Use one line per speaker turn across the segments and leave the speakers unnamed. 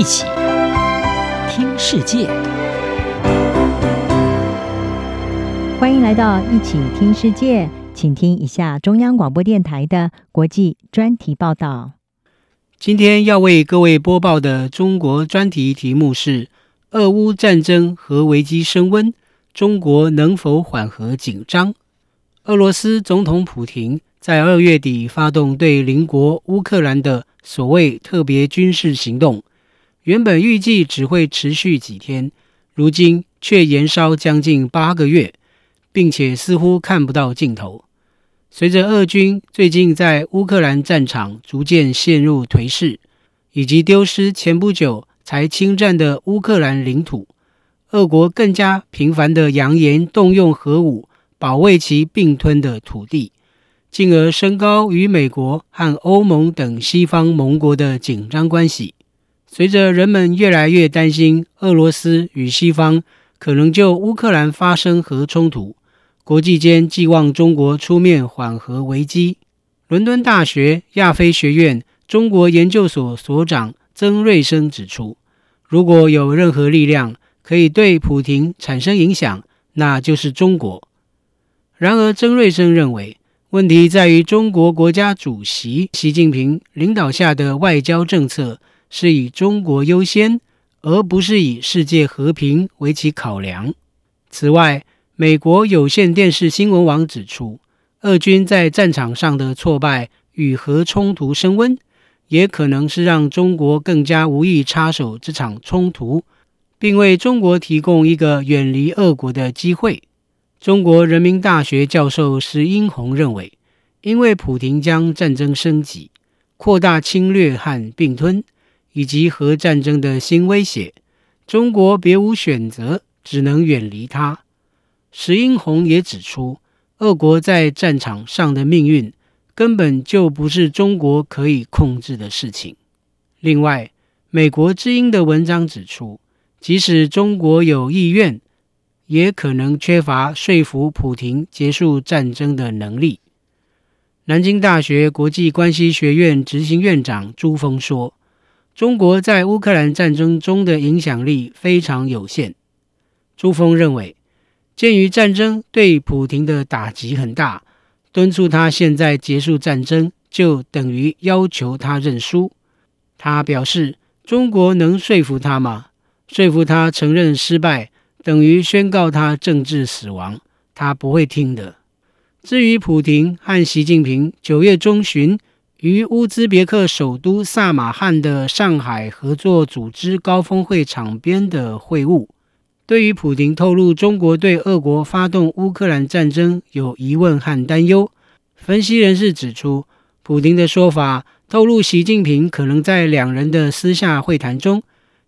一起听世界，
欢迎来到一起听世界，请听一下中央广播电台的国际专题报道。
今天要为各位播报的中国专题题目是：俄乌战争和危机升温，中国能否缓和紧张？俄罗斯总统普廷在二月底发动对邻国乌克兰的所谓特别军事行动。原本预计只会持续几天，如今却延烧将近八个月，并且似乎看不到尽头。随着俄军最近在乌克兰战场逐渐陷入颓势，以及丢失前不久才侵占的乌克兰领土，俄国更加频繁地扬言动用核武保卫其并吞的土地，进而升高与美国和欧盟等西方盟国的紧张关系。随着人们越来越担心俄罗斯与西方可能就乌克兰发生核冲突，国际间寄望中国出面缓和危机。伦敦大学亚非学院中国研究所所长曾瑞生指出，如果有任何力量可以对普亭产生影响，那就是中国。然而，曾瑞生认为，问题在于中国国家主席习近平领导下的外交政策。是以中国优先，而不是以世界和平为其考量。此外，美国有线电视新闻网指出，俄军在战场上的挫败与核冲突升温，也可能是让中国更加无意插手这场冲突，并为中国提供一个远离俄国的机会。中国人民大学教授石英宏认为，因为普京将战争升级、扩大侵略和并吞。以及核战争的新威胁，中国别无选择，只能远离它。石英红也指出，俄国在战场上的命运根本就不是中国可以控制的事情。另外，美国之音的文章指出，即使中国有意愿，也可能缺乏说服普廷结束战争的能力。南京大学国际关系学院执行院长朱峰说。中国在乌克兰战争中的影响力非常有限。朱峰认为，鉴于战争对普京的打击很大，敦促他现在结束战争，就等于要求他认输。他表示，中国能说服他吗？说服他承认失败，等于宣告他政治死亡，他不会听的。至于普亭和习近平九月中旬，于乌兹别克首都萨马汉的上海合作组织高峰会场边的会晤，对于普京透露中国对俄国发动乌克兰战争有疑问和担忧，分析人士指出，普京的说法透露习近平可能在两人的私下会谈中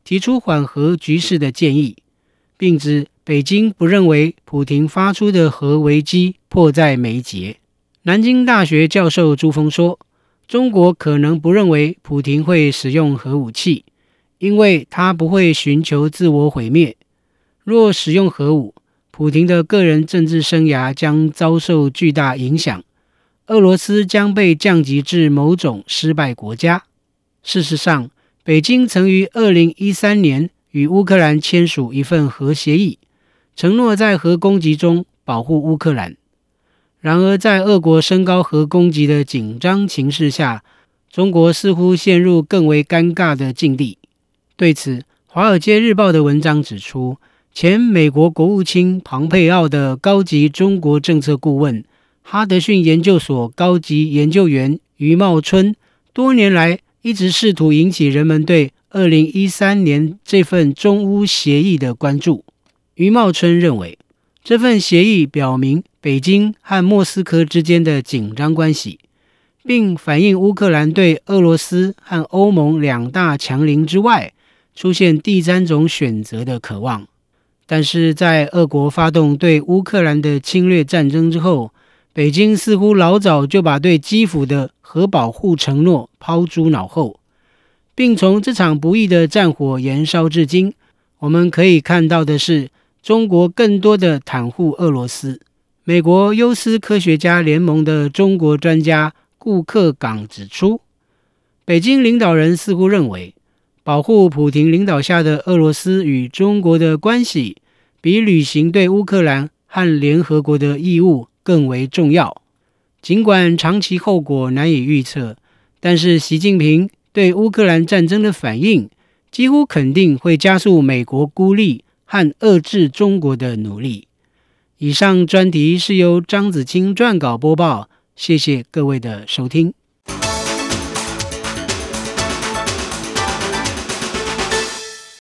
提出缓和局势的建议，并指北京不认为普京发出的核危机迫在眉睫。南京大学教授朱峰说。中国可能不认为普亭会使用核武器，因为他不会寻求自我毁灭。若使用核武，普亭的个人政治生涯将遭受巨大影响，俄罗斯将被降级至某种失败国家。事实上，北京曾于二零一三年与乌克兰签署一份核协议，承诺在核攻击中保护乌克兰。然而，在俄国升高核攻击的紧张情势下，中国似乎陷入更为尴尬的境地。对此，《华尔街日报》的文章指出，前美国国务卿庞佩奥的高级中国政策顾问、哈德逊研究所高级研究员余茂春，多年来一直试图引起人们对二零一三年这份中乌协议的关注。余茂春认为，这份协议表明，北京和莫斯科之间的紧张关系，并反映乌克兰对俄罗斯和欧盟两大强邻之外出现第三种选择的渴望。但是在俄国发动对乌克兰的侵略战争之后，北京似乎老早就把对基辅的核保护承诺抛诸脑后，并从这场不义的战火延烧至今，我们可以看到的是，中国更多的袒护俄罗斯。美国优思科学家联盟的中国专家顾克岗指出，北京领导人似乎认为，保护普廷领导下的俄罗斯与中国的关系，比履行对乌克兰和联合国的义务更为重要。尽管长期后果难以预测，但是习近平对乌克兰战争的反应，几乎肯定会加速美国孤立和遏制中国的努力。以上专题是由张子清撰稿播报，谢谢各位的收听。